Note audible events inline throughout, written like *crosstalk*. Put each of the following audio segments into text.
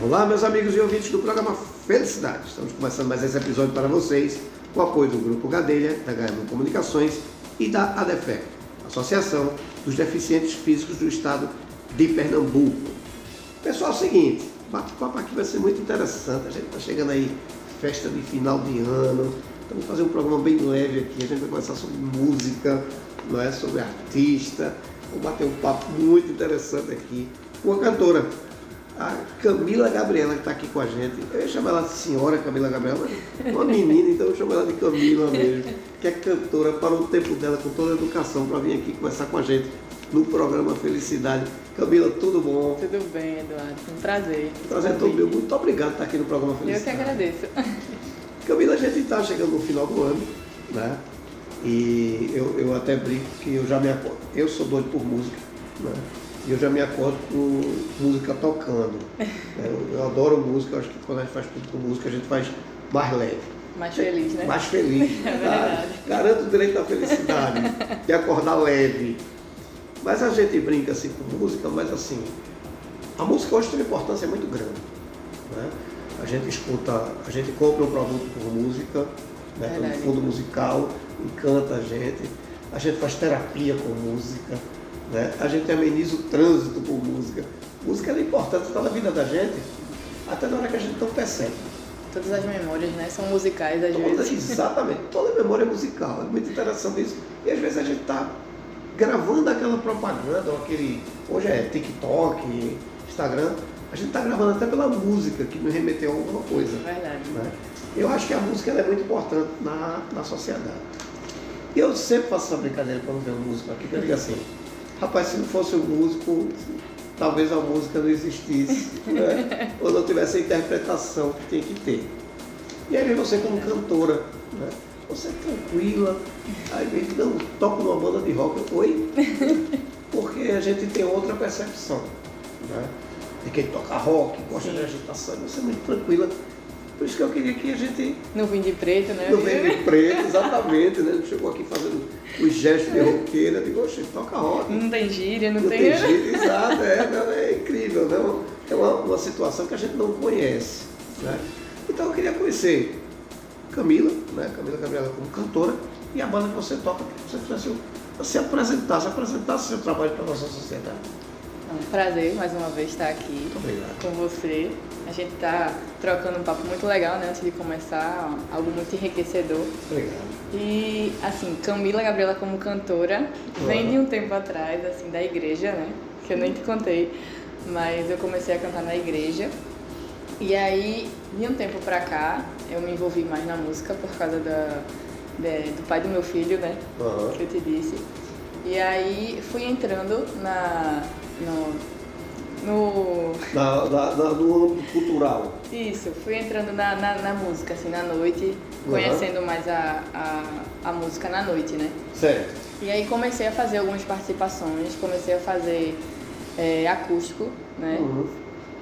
Olá, meus amigos e ouvintes do programa Felicidade. Estamos começando mais esse episódio para vocês com o apoio do Grupo Gadelha, da HM Comunicações e da ADEFEC, Associação dos Deficientes Físicos do Estado de Pernambuco. Pessoal, é o seguinte, bate-papo aqui vai ser muito interessante. A gente está chegando aí, festa de final de ano. Vamos fazer um programa bem leve aqui. A gente vai conversar sobre música, não é? sobre artista. Vamos bater um papo muito interessante aqui com a cantora a Camila Gabriela, que está aqui com a gente. Eu ia chamar ela de senhora Camila Gabriela, mas uma menina, então eu chamo ela de Camila mesmo, que é cantora, parou o tempo dela com toda a educação para vir aqui conversar com a gente no programa Felicidade. Camila, tudo bom? Tudo bem, Eduardo. Um prazer. Prazer todo meu. Muito obrigado por estar aqui no programa Felicidade. Eu que agradeço. Camila, a gente está chegando no final do ano, né? E eu, eu até brinco que eu já me acordo. Eu sou doido por música, né? E eu já me acordo com música tocando. *laughs* Eu, eu, adoro música, eu acho que quando a gente faz tudo com música, a gente faz mais leve. Mais feliz, né? Mais feliz. *laughs* É verdade. Garanto o direito à felicidade, de acordar leve. Mas a gente brinca assim com música, mas assim, a música hoje tem uma importância muito grande. Né? A gente escuta, a gente compra um produto por música, né? um fundo musical, encanta a gente. A gente faz terapia com música. Né? A gente ameniza o trânsito por música. Música é importante, está na vida da gente, até na hora que a gente não percebe. Todas as memórias né, são musicais às Toda, vezes. *laughs* Exatamente, toda memória é musical. É muito interessante isso. E às vezes a gente está gravando aquela propaganda, ou aquele. Hoje é TikTok, Instagram. A gente está gravando até pela música que nos remeteu a alguma coisa. Verdade. Né? Eu acho que a música é muito importante na, na sociedade. E eu sempre faço essa brincadeira quando vem um músico aqui, que eu digo assim, rapaz, se não fosse um músico, talvez a música não existisse, né? *laughs* ou não tivesse a interpretação que tem que ter. E aí vem você como cantora, né? você é tranquila, aí vem, não, toca numa banda de rock, oi? *laughs* Porque a gente tem outra percepção, né? De quem toca rock, gosta Sim. de agitação, você é muito tranquila. Por isso que eu queria que a gente. No vinho de preto, né? No vinho de preto, exatamente, né? Chegou aqui fazendo os gestos de roqueira, digo, oxe, toca rock. Não tem gíria, não, não tem. tem gíria, exato, é, é incrível, né? É uma, uma situação que a gente não conhece. Né? Então eu queria conhecer Camila, né? Camila Gabriela como cantora, e a banda que você toca, que você fizesse se apresentar, se apresentasse seu trabalho para a nossa sociedade. É um prazer mais uma vez estar aqui com você. A gente está trocando um papo muito legal, né? Antes de começar, algo muito enriquecedor. Obrigado. E, assim, Camila Gabriela como cantora vem de um tempo atrás, assim, da igreja, né? Que eu nem te contei, mas eu comecei a cantar na igreja. E aí, de um tempo pra cá, eu me envolvi mais na música por causa da, de, do pai do meu filho, né? Uhum. Que eu te disse. E aí fui entrando na, no, no... Na, na, na, no âmbito cultural. Isso, fui entrando na, na, na música, assim, na noite, uhum. conhecendo mais a, a, a música na noite, né? Certo. E aí comecei a fazer algumas participações, comecei a fazer é, acústico, né? Uhum.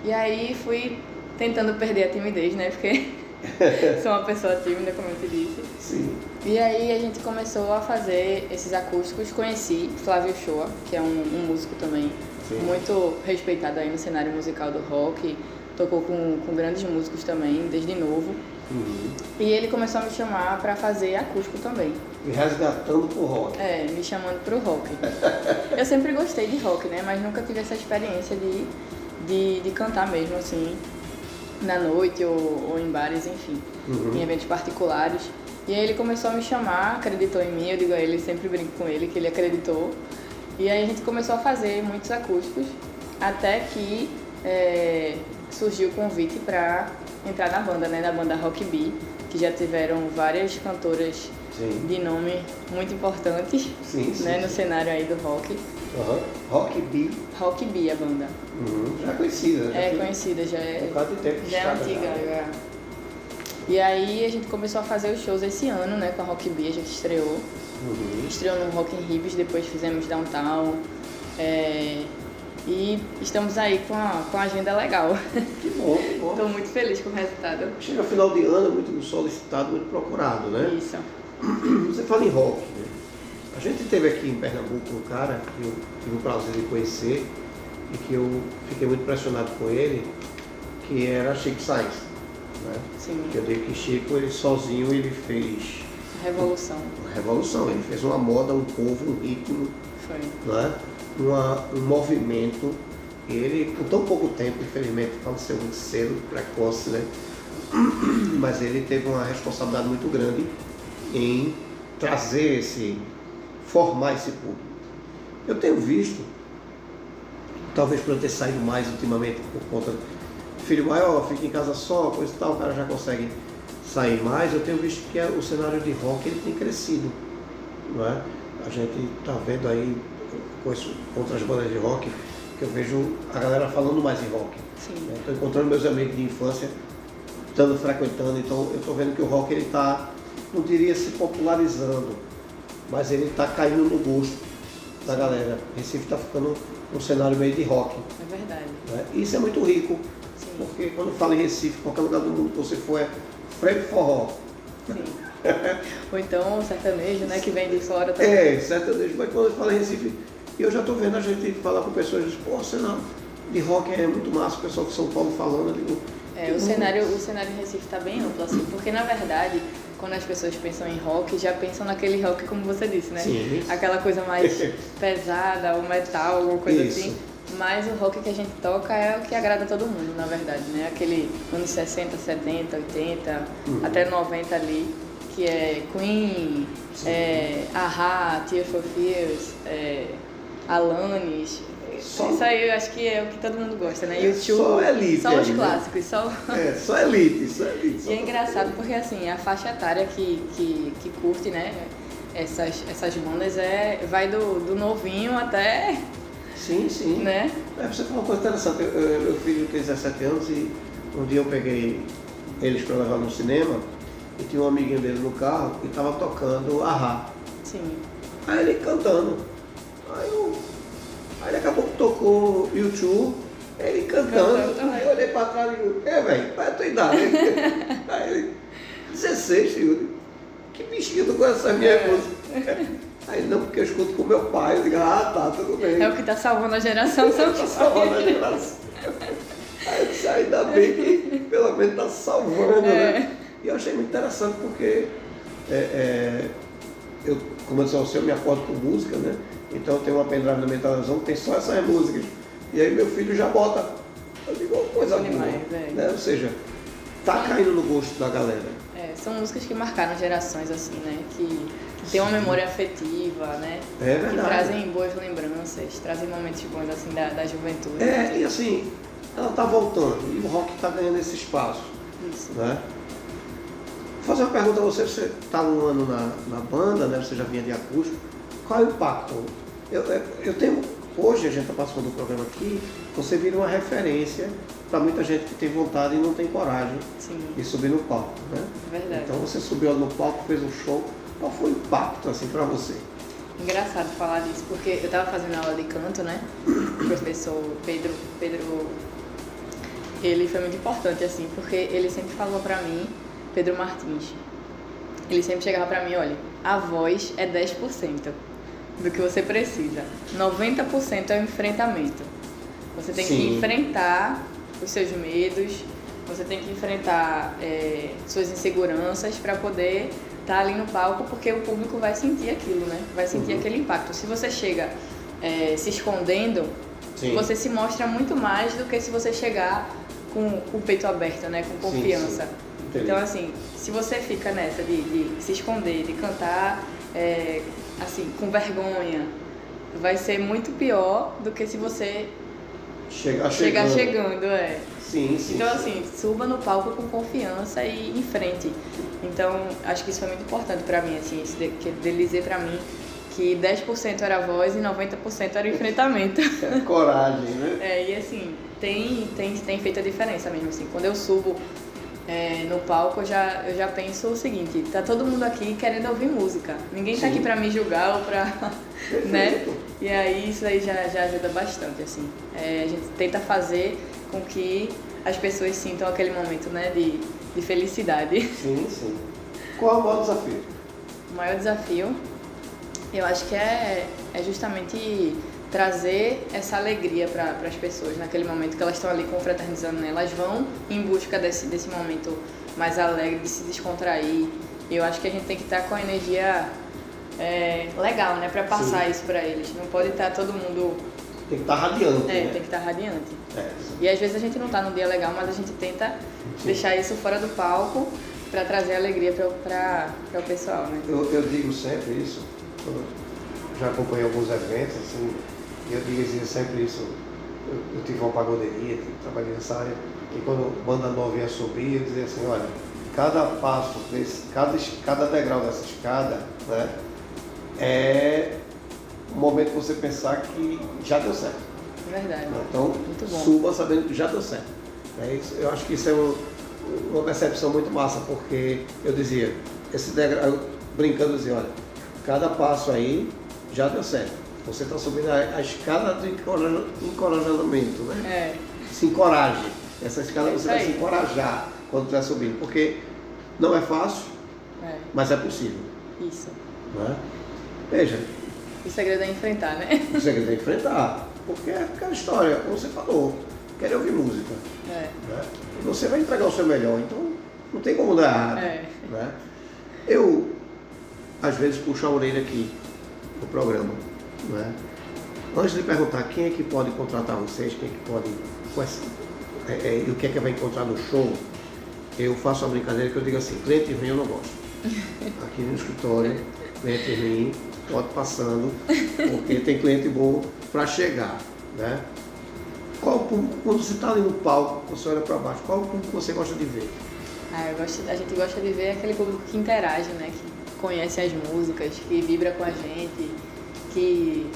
E aí fui tentando perder a timidez, né? Porque *laughs* sou uma pessoa tímida, como eu te disse. Sim. E aí a gente começou a fazer esses acústicos. Conheci Flávio Shoa, que é um, um músico também Sim. muito respeitado aí no cenário musical do rock. Tocou com, com grandes músicos também, desde novo. Uhum. E ele começou a me chamar para fazer acústico também. Me resgatando pro rock. É, me chamando pro rock. *laughs* eu sempre gostei de rock, né? Mas nunca tive essa experiência de, de, de cantar mesmo, assim, na noite ou, ou em bares, enfim, uhum. em eventos particulares. E aí ele começou a me chamar, acreditou em mim, eu digo a ele, sempre brinco com ele, que ele acreditou. E aí a gente começou a fazer muitos acústicos, até que é, surgiu o convite para entrar na banda, né, na banda Rock Bee, que já tiveram várias cantoras sim. de nome muito importantes sim, sim, né, no cenário aí do rock. Uhum. Rock Bee. Rock Bee, a banda. Uhum. Já é conhecida. Já é conhecida, já é. Um tempo já é antiga, já. E aí a gente começou a fazer os shows esse ano, né, com a Rock Bee, a gente estreou. Uhum. Estreou no Rock in Ribs, depois fizemos Downtown. É... E estamos aí com a, com a agenda legal. Que bom, que bom. Estou muito feliz com o resultado. Chega final de ano, muito solicitado, muito procurado, né? Isso. Você fala em rock, né? A gente teve aqui em Pernambuco um cara que eu tive o prazer de conhecer e que eu fiquei muito impressionado com ele, que era Chico Sainz. Né? Sim. Que eu digo que Chico, ele sozinho, ele fez Revolução. Revolução. Ele fez uma moda, um povo, um ritmo, né? uma, um movimento. Ele, com tão pouco tempo, infelizmente, faleceu muito cedo, precoce, né? *clears throat* Mas ele teve uma responsabilidade muito grande em trazer esse, formar esse público. Eu tenho visto, talvez por eu ter saído mais ultimamente por conta do filho maior, fica em casa só, coisa e tal, o cara já consegue sair mais, eu tenho visto que é- o cenário de rock ele tem crescido. Não é? A gente está vendo aí com outras bandas de rock, que eu vejo a galera falando mais em rock. Estou encontrando meus amigos de infância, estando frequentando, então eu estou vendo que o rock ele está, não diria se popularizando, mas ele está caindo no gosto da galera. Recife está ficando um cenário meio de rock. É verdade. Né? Isso é muito rico, Sim. porque quando fala em Recife, qualquer lugar do mundo que você for é freio forró. Sim. Ou então sertanejo, né, que vem de fora também. É, sertanejo, mas quando fala em Recife, eu já estou vendo a gente falar com pessoas e diz, pô, cenário de rock é muito massa, o pessoal de São Paulo falando, eu digo, É, o cenário, o cenário em Recife está bem amplo, assim, porque na verdade, quando as pessoas pensam em rock, já pensam naquele rock como você disse, né? Sim. Aquela coisa mais *laughs* pesada, o metal, alguma coisa Isso. assim. Mas o rock que a gente toca é o que agrada todo mundo, na verdade, né? Aquele anos 60, 70, 80, Uhum. até 90 ali, que é Queen, é, Ahá, Tears for Fears, é, Alanis. Só- Isso aí eu acho que é o que todo mundo gosta, né? É YouTube, só elite só os né? clássicos, só... é, só elite, só elite. só E é engraçado porque assim, a faixa etária que, que, que curte, né, essas, essas bandas é, vai do, do novinho até, Sim, sim. né? É, você falou uma coisa interessante. Eu, eu, meu filho tem 17 anos e um dia eu peguei eles para levar no cinema e tinha um amiguinho dele no carro e estava tocando Ahá. Sim. Aí ele cantando. Aí, eu, aí daqui a pouco tocou YouTube, ele cantando. Cantando. Aí eu olhei para trás e digo, é velho, qual é a tua idade? *laughs* aí ele, 16, filho. Que bichinho conhece essa minha É. música? *laughs* Aí não, porque eu escuto com meu pai. Eu digo, ah tá, tudo bem. É o que tá salvando a geração, *laughs* são Tá os salvando a geração. Aí eu disse, ainda bem que pelo menos tá salvando, né? E eu achei muito interessante porque é, é, eu, como eu disse, ao seu, eu me acordo com música, né? Então eu tenho uma pendrive na minha televisão que tem só essas músicas. E aí meu filho já bota. Eu digo, "Oh, coisa boa. é. Né? Ou seja, tá caindo no gosto da galera. É, são músicas que marcaram gerações, assim, né? Que tem uma memória afetiva, né? É Que verdade. trazem boas lembranças, trazem momentos bons, assim, da, da juventude. É, e assim, ela tá voltando e o rock tá ganhando esse espaço. Isso. né? Vou fazer uma pergunta a você, você está um ano na, na banda, né? você já vinha de acústico, qual é o impacto? Eu, eu, eu tenho, hoje a gente está participando do programa aqui, você vira uma referência para muita gente que tem vontade e não tem coragem Sim, de subir no palco, né? é verdade. Então você subiu no palco, fez um show, qual foi o impacto assim para você? Engraçado falar disso, porque eu tava fazendo aula de canto, né? O professor Pedro, Pedro, ele foi muito importante, assim, porque ele sempre falou pra mim, Pedro Martins, ele sempre chegava pra mim, olha, a voz é 10% do que você precisa, 90% é o enfrentamento. Você tem que Sim. enfrentar os seus medos, você tem que enfrentar é, suas inseguranças para poder estar ali no palco, porque o público vai sentir aquilo, né? Vai sentir Uhum. aquele impacto. Se você chega é, se escondendo, Sim. você se mostra muito mais do que se você chegar com, o peito aberto, né? Com Sim, confiança. sim. Entendi. Então, assim, se você fica nessa de, de se esconder, de cantar, é, assim, com vergonha, vai ser muito pior do que se você Chegar chegar chegando. chegando, é. Sim, sim. Então, sim. assim, suba no palco com confiança e em frente. Então, acho que isso foi muito importante pra mim, assim, isso de, que dele dizer pra mim que 10% era a voz e 90% era o enfrentamento. Coragem, né? *laughs* É, e assim, tem, tem, tem feito a diferença mesmo, assim. Quando eu subo é, no palco, eu já, eu já penso o seguinte, tá todo mundo aqui querendo ouvir música. Ninguém tá Sim. aqui pra me julgar ou pra... *laughs* né? E aí isso aí já, já ajuda bastante, assim. É, a gente tenta fazer com que as pessoas sintam aquele momento, né, de, de felicidade. *laughs* Sim, sim. Qual é o maior desafio? O maior desafio, eu acho que é, é justamente trazer essa alegria para as pessoas naquele momento que elas estão ali confraternizando, né? Elas vão em busca desse, desse momento mais alegre, de se descontrair. E eu acho que a gente tem que estar com a energia é, legal, né? Para passar Sim. isso para eles. Não pode estar todo mundo tem que estar tá radiante. É, né? tem que estar tá radiante. É, e às vezes a gente não está num dia legal, mas a gente tenta sim. deixar isso fora do palco para trazer alegria para o pessoal, né? Eu, eu digo sempre isso, já acompanhei alguns eventos, assim, eu dizia sempre isso. Eu, eu tive uma pagoderia, trabalhei nessa área, e quando banda nova ia subir, eu dizia assim, olha, cada passo, desse, cada, cada degrau dessa escada, né, é um momento você pensar que já deu certo. Verdade. Então, suba sabendo que já deu certo. É isso, eu acho que isso é um, uma percepção muito massa, porque eu dizia, esse degrau, brincando, eu dizia, olha, cada passo aí já deu certo. Você está subindo a, a, escada do encorajamento, né? É. Se encoraje. Essa escada é você vai se encorajar quando estiver subindo, porque não é fácil, é. mas é possível. Isso. Não é? Veja, o segredo é enfrentar, né? O segredo é enfrentar. Porque é aquela história, como você falou, quer ouvir música. É. Né? Você vai entregar o seu melhor, então não tem como dar errado. É. Né? Eu, às vezes, puxo a orelha aqui no programa. Né? Antes de perguntar quem é que pode contratar vocês, quem é que pode. É, é, e o que é que vai encontrar no show, eu faço uma brincadeira que eu digo assim, cliente ruim eu não gosto. *laughs* Aqui no escritório, cliente ruim pode passando, porque tem cliente bom para chegar. Né? Qual público, quando você está ali no palco, você olha para baixo, qual público você gosta de ver? Ah, eu gosto, a gente gosta de ver aquele público que interage, né? que conhece as músicas, que vibra com a gente, que,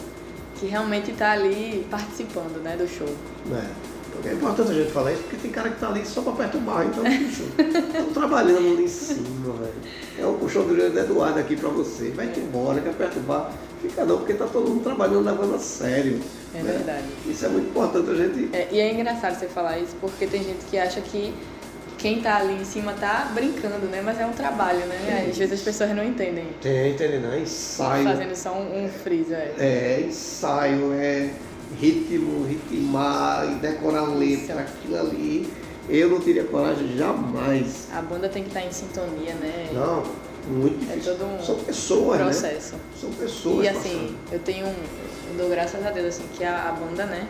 que realmente está ali participando né, do show. É. É importante a gente falar isso porque tem cara que está ali só para perturbar, então, estão trabalhando ali em cima, velho. É o puxão do José Eduardo aqui para você. Vai-te embora, quer perturbar. Fica não, porque está todo mundo trabalhando levando a sério. É né? verdade. Isso é muito importante a gente. É, e é engraçado você falar isso, porque tem gente que acha que quem está ali em cima está brincando, né? Mas é um trabalho, né? Às vezes as pessoas não entendem. Tem, entendem, não. É ensaio. Fazendo só um, um freeze, é. É, ensaio, é ritmo, ritmar e decorar letra, aquilo ali. Eu não teria coragem jamais. A banda tem que estar em sintonia, né? Não, muito é difícil. É todo um São pessoas, né? processo. Né? São pessoas. E assim, passando. eu tenho eu dou graças a Deus assim que a, a banda, né?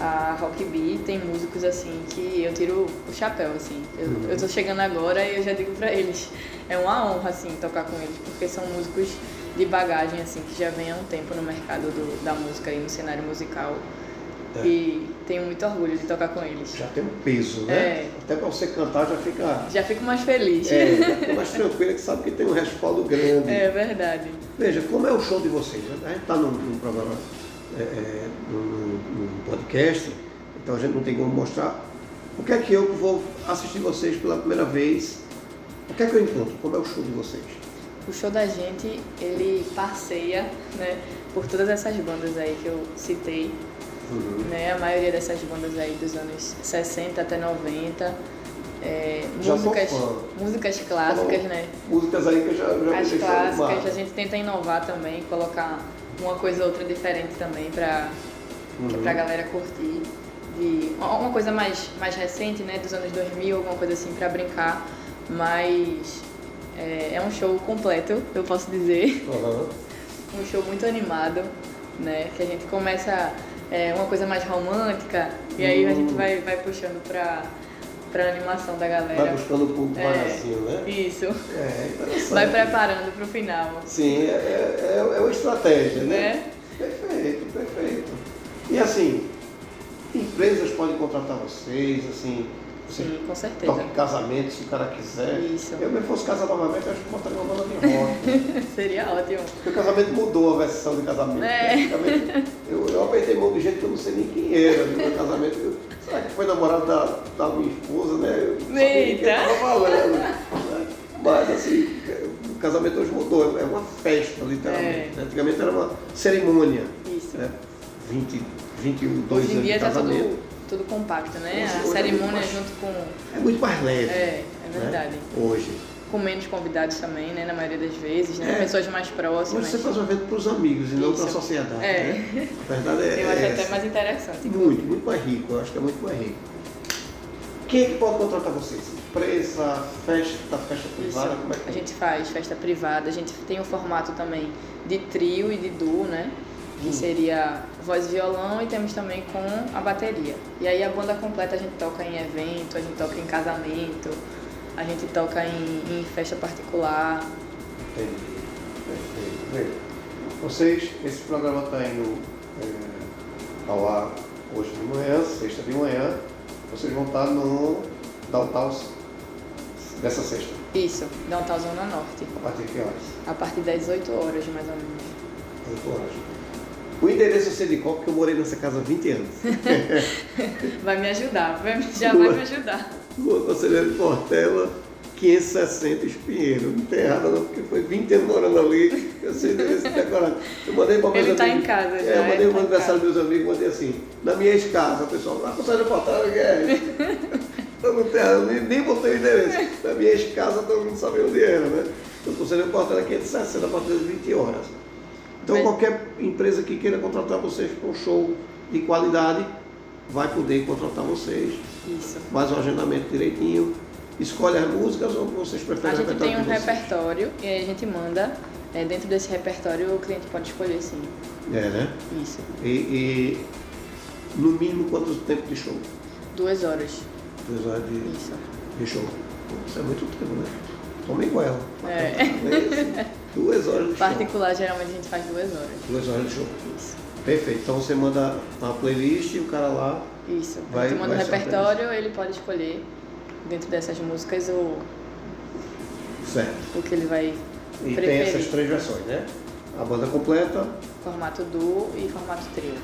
a Rock Bee tem músicos assim que eu tiro o chapéu assim. Eu, uhum. eu tô chegando agora e eu já digo para eles, é uma honra assim tocar com eles, porque são músicos de bagagem, assim, que já vem há um tempo no mercado do, da música e no cenário musical. É. E tenho muito orgulho de tocar com eles. Já tem um peso, né? É. Até para você cantar já fica. Já fico mais feliz. É, já fica mais tranquila que sabe que tem um respaldo grande. É verdade. Veja, como é o show de vocês? A gente está num, num, programa, é, é, num, num, podcast, então a gente não tem como mostrar. O que é que eu vou assistir vocês pela primeira vez? O que é que eu encontro? Como é o show de vocês? O show da gente, ele passeia, né, por todas essas bandas aí que eu citei, uhum. né, a maioria dessas bandas aí dos anos 60 até 90, é, músicas, músicas clássicas, né? Músicas aí que eu já, já As clássicas, a gente tenta inovar também, colocar uma coisa ou outra diferente também para uhum. pra galera curtir. De, uma coisa mais, mais recente, né, dos anos 2000, alguma coisa assim para brincar, mas é, é um show completo, eu posso dizer. Uhum. Um show muito animado, né? Que a gente começa é, uma coisa mais romântica e aí a gente hum. vai, vai puxando pra, pra animação da galera. Vai buscando um pouco mais assim, né? Isso. É, vai preparando pro final. Sim, é, é, é uma estratégia, né? É. Perfeito, perfeito. E assim, empresas podem contratar vocês, assim, Sim, com certeza. Toque casamento, se o cara quiser. Isso. Eu mesmo fosse casar novamente, eu acho que botaria uma banda de rock. *laughs* Seria ótimo. Porque o casamento mudou a versão de casamento. É. Eu, eu apertei mão de gente que eu não sei nem quem era no meu casamento. Eu, será que foi namorado da, da minha esposa, né? Eu Eita! falando. Né? Mas assim, o casamento hoje mudou, é uma festa, literalmente. É. Antigamente era uma cerimônia. Isso. Né? 20, 22 hoje em anos dia de tá casamento. Tudo compacto, né? a cerimônia é junto com. É muito mais leve. É, é verdade. Né? Hoje. com menos convidados também, né? Na maioria das vezes, né? É. Pessoas mais próximas. Hoje você faz um evento para os amigos e não para a Isso. sociedade. É. Né? A verdade é, *laughs* Eu acho é até essa. mais interessante. Muito, muito mais rico. Eu acho que é muito mais rico. Quem é que pode contratar vocês? Empresa, festa, festa privada? Isso. Como é que A gente faz festa privada, a gente tem um formato também de trio e de duo, né? Que Hum. seria voz e violão e temos também com a bateria. E aí a banda completa a gente toca em evento, a gente toca em casamento, a gente toca em, em festa particular. Entendi. Perfeito. Bem, vocês, esse programa está indo é, ao ar hoje de manhã, sexta de manhã. Vocês vão estar no Downtown dessa sexta, Isso, Downtown Zona Norte. a partir de que horas? A partir das 18 horas, mais ou menos. 8 horas. O endereço eu sei de qual, porque eu morei nessa casa há 20 anos. *laughs* Vai me ajudar, vai, já vai me ajudar. Rua Conselheiro Portela, 560 Espinheiro. Não tem errado não, porque foi 20 anos morando ali. Eu sei o endereço decorado. Eu mandei para meus Ele tá amigos. em casa já, É, eu mandei ele tá em aniversário dos meus amigos, mandei assim, na minha ex-casa, o pessoal, lá Conselheiro Portela, que é? *laughs* Eu não tenho errado, nem, nem botei o endereço. Na minha ex-casa todo mundo sabia onde era, né? O Conselheiro Portela, 560, a partir das 20 horas. Então, Mas- qualquer empresa que queira contratar vocês para um show de qualidade, vai poder contratar vocês Isso. faz o agendamento direitinho, escolhe as músicas ou vocês A preferem gente tem um repertório e a gente manda. é, dentro desse repertório o cliente pode escolher sim. É, né? Isso. E, e no mínimo quanto tempo de show? Duas horas. Duas horas de, Isso. de show. Isso é muito tempo, né? Toma igual. É. *laughs* Duas horas de show. Particular, geralmente a gente faz duas horas. Duas horas de show. Isso. Perfeito. Então você manda uma playlist e o cara lá. Isso. Vai- a gente manda vai repertório, ele pode escolher dentro dessas músicas o, Certo. o que ele vai E tem preferir. essas três versões, né? A banda completa, Formato duo e formato trio.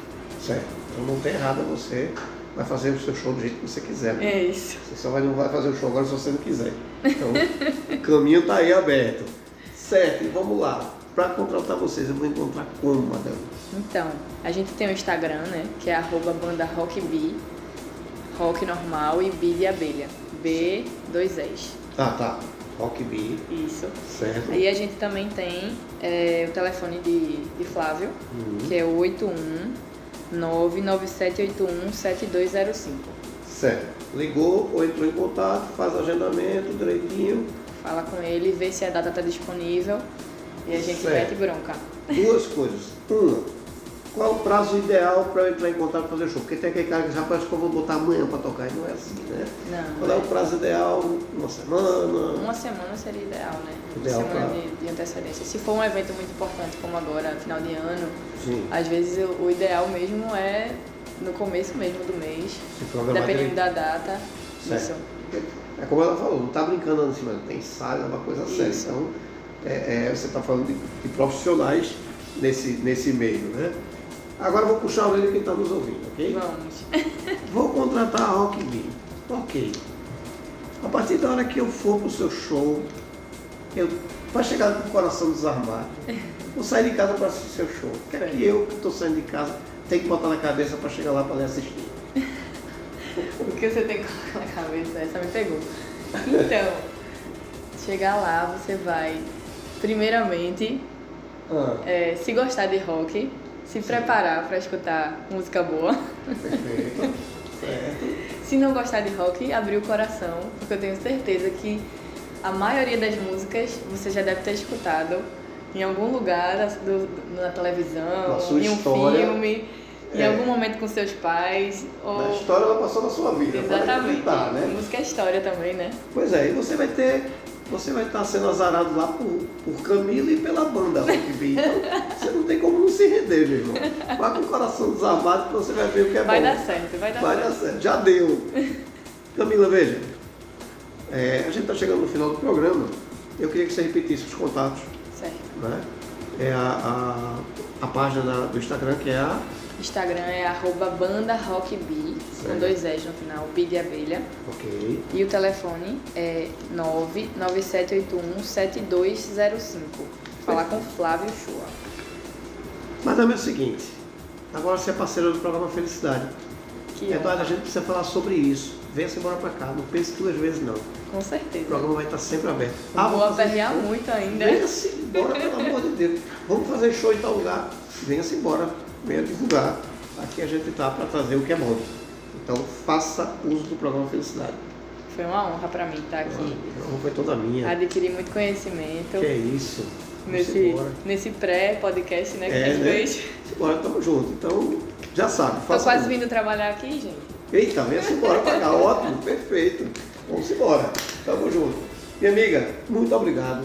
certo. Então não tem errado você vai fazer o seu show do jeito que você quiser. né? É isso. Você só vai, não vai fazer o show agora se você não quiser. Então, *laughs* o caminho está aí aberto. Certo, e vamos lá. Para contratar vocês, eu vou encontrar como, madame? Então, a gente tem o Instagram, né? Que é arroba banda rockb, rock normal e b de abelha. B, dois S. Tá, tá. Rock B, Isso. certo? Aí a gente também tem é, o telefone de, de Flávio, Uhum. que é o 81997817205. Certo. Ligou ou entrou em contato, faz agendamento direitinho. Fala com ele, vê se a data está disponível e a gente Certo. mete bronca. Duas coisas. Uma, qual o prazo ideal para eu entrar em contato e fazer show? Porque tem aquele cara que já parece que eu vou botar amanhã para tocar, e não é assim, né? Não. Qual é o prazo ideal? Uma semana? Uma semana seria ideal, né? Ideal Uma semana pra- de, de antecedência. Se for um evento muito importante como agora, final de ano, Sim. às vezes o, ideal mesmo é no começo mesmo do mês, dependendo da data. Certo. Isso. É como ela falou, não está brincando assim, mas tem ensaio, é uma coisa séria. Então, é, é, você está falando de, de profissionais nesse, nesse meio, né? Agora vou puxar a orelha quem está nos ouvindo, ok? Vamos. *laughs* Vou contratar a Rock. Ok. A partir da hora que eu for pro seu show, eu vai chegar com o coração desarmado. Vou sair de casa para assistir seu show. O que é que eu que estou saindo de casa tenho que botar na cabeça para chegar lá para lhe assistir? *laughs* O que você tem que colocar na cabeça? Essa me pegou. Então, chegar lá, você vai, primeiramente, Ah, é, se gostar de rock, se preparar para escutar música boa. perfeito. certo. *laughs* Se não gostar de rock, abrir o coração, porque eu tenho certeza que a maioria das músicas você já deve ter escutado em algum lugar do- na televisão, em um filme, em É. algum momento com seus pais. Ou... A história ela passou na sua vida. Exatamente. acreditar, né? Música é história também, né? Pois é, e você vai ter. Você vai estar sendo azarado lá por, por Camila e pela banda Rock B. Então, você não tem como não se render, meu irmão. Vá com o coração desarmado que você vai ver o que é vai bom. dar certo, vai dar Vai certo. dar certo. Já deu. Camila, veja. é, a gente está chegando no final do programa. Eu queria que você repetisse os contatos. Certo. Né? É a, a, a página da- do Instagram que é a. Instagram é arroba banda rockb, com dois S no final, B de abelha. Ok. E o telefone é 997817205. Falar com Flávio Chua. Mas é o seguinte. Agora você é parceiro do programa Felicidade. Que Eduardo, a gente precisa falar sobre isso. venha-se embora para cá. Não pense duas vezes, não. Com certeza. O programa vai estar sempre aberto. Ah, vou aperrear muito ainda. Venha-se embora, pelo amor de Deus. Vamos fazer show em tal lugar. Venha-se embora. Venha divulgar. Aqui a gente está para trazer o que é bom. Então faça uso do programa Felicidade. Foi uma honra pra mim estar aqui. Não foi toda minha. Adquiri muito conhecimento Que é isso? Nesse, nesse pré-podcast né, que É, a gente né? Embora, tamo junto. Então, já sabe. Faça quase uso. vindo trabalhar aqui, gente. Eita, venha-se embora cá. Ótimo, perfeito. Vamos embora. Tamo junto. Minha amiga, muito obrigado.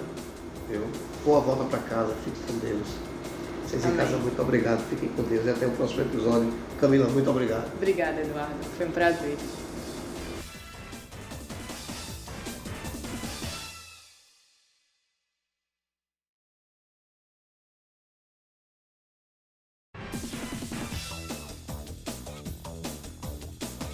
Eu. Boa volta pra casa. Fique com Deus. Vocês em Amém. casa, muito obrigado. Fiquem com Deus. E até o próximo episódio. Camila, muito obrigado. Obrigada, Eduardo. Foi um prazer.